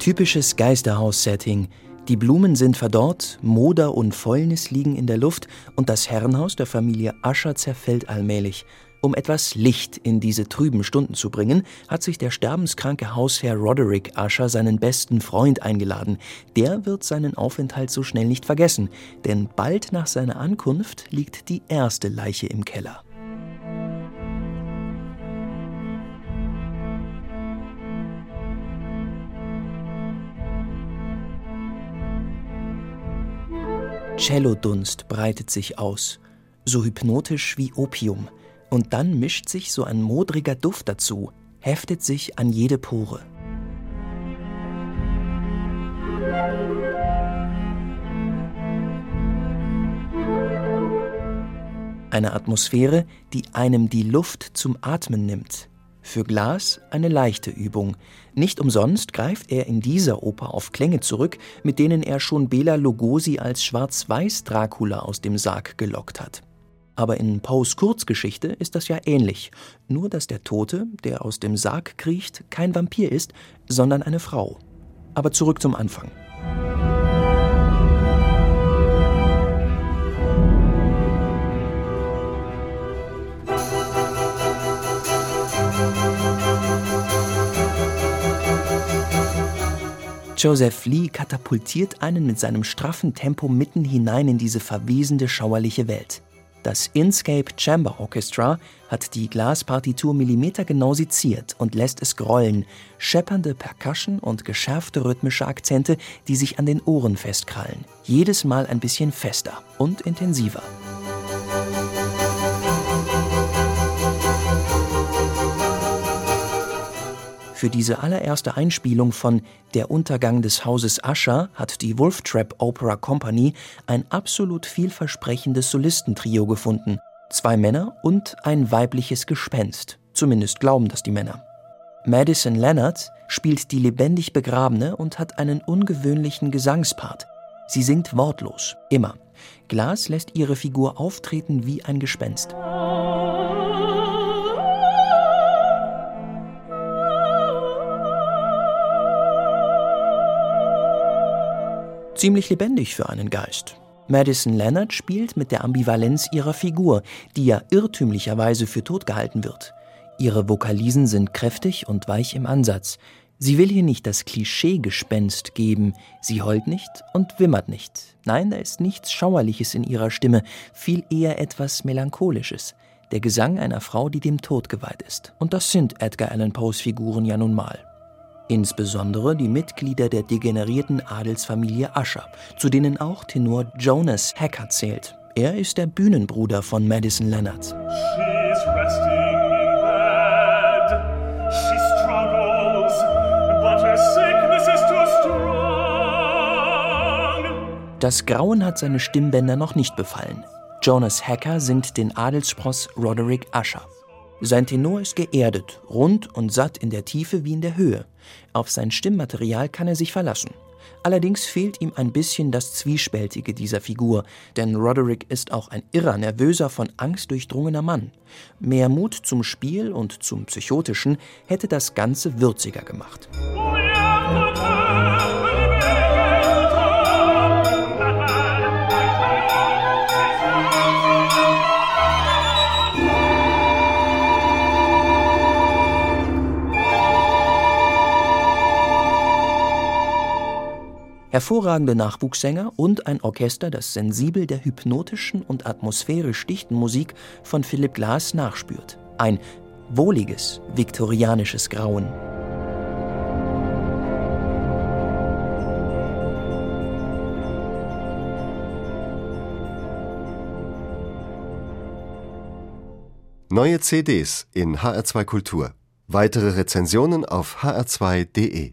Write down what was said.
Typisches Geisterhaus-Setting. Die Blumen sind verdorrt, Moder und Fäulnis liegen in der Luft und das Herrenhaus der Familie Ascher zerfällt allmählich. Um etwas Licht in diese trüben Stunden zu bringen, hat sich der sterbenskranke Hausherr Roderick Usher seinen besten Freund eingeladen. Der wird seinen Aufenthalt so schnell nicht vergessen, denn bald nach seiner Ankunft liegt die erste Leiche im Keller. Cellodunst breitet sich aus, so hypnotisch wie Opium. Und dann mischt sich so ein modriger Duft dazu, heftet sich an jede Pore. Eine Atmosphäre, die einem die Luft zum Atmen nimmt. Für Glas eine leichte Übung. Nicht umsonst greift er in dieser Oper auf Klänge zurück, mit denen er schon Bela Lugosi als Schwarz-Weiß-Dracula aus dem Sarg gelockt hat. Aber in Poes Kurzgeschichte ist das ja ähnlich, nur dass der Tote, der aus dem Sarg kriecht, kein Vampir ist, sondern eine Frau. Aber zurück zum Anfang. Joseph Lee katapultiert einen mit seinem straffen Tempo mitten hinein in diese verwesende, schauerliche Welt. Das Inscape Chamber Orchestra hat die Glaspartitur millimetergenau seziert und lässt es grollen, scheppernde Percussion und geschärfte rhythmische Akzente, die sich an den Ohren festkrallen, jedes Mal ein bisschen fester und intensiver. Für diese allererste Einspielung von Der Untergang des Hauses Usher hat die Wolf Trap Opera Company ein absolut vielversprechendes Solistentrio gefunden. Zwei Männer und ein weibliches Gespenst. Zumindest glauben das die Männer. Madison Leonard spielt die lebendig Begrabene und hat einen ungewöhnlichen Gesangspart. Sie singt wortlos, immer. Glas lässt ihre Figur auftreten wie ein Gespenst. Ziemlich lebendig für einen Geist. Madison Leonard spielt mit der Ambivalenz ihrer Figur, die ja irrtümlicherweise für tot gehalten wird. Ihre Vokalisen sind kräftig und weich im Ansatz. Sie will hier nicht das Klischee-Gespenst geben. Sie heult nicht und wimmert nicht. Nein, da ist nichts Schauerliches in ihrer Stimme, viel eher etwas Melancholisches. Der Gesang einer Frau, die dem Tod geweiht ist. Und das sind Edgar Allan Poes Figuren ja nun mal insbesondere die Mitglieder der degenerierten Adelsfamilie Usher, zu denen auch Tenor Jonas Hacker zählt. Er ist der Bühnenbruder von Madison Leonard. Das Grauen hat seine Stimmbänder noch nicht befallen. Jonas Hacker singt den Adelsspross Roderick Usher. Sein Tenor ist geerdet, rund und satt in der Tiefe wie in der Höhe. Auf sein Stimmmaterial kann er sich verlassen. Allerdings fehlt ihm ein bisschen das Zwiespältige dieser Figur, denn Roderick ist auch ein irrer, nervöser, von Angst durchdrungener Mann. Mehr Mut zum Spiel und zum Psychotischen hätte das Ganze würziger gemacht. Hervorragende Nachwuchssänger und ein Orchester, das sensibel der hypnotischen und atmosphärisch dichten Musik von Philipp Glass nachspürt. Ein wohliges, viktorianisches Grauen. Neue CDs in HR2 Kultur. Weitere Rezensionen auf hr2.de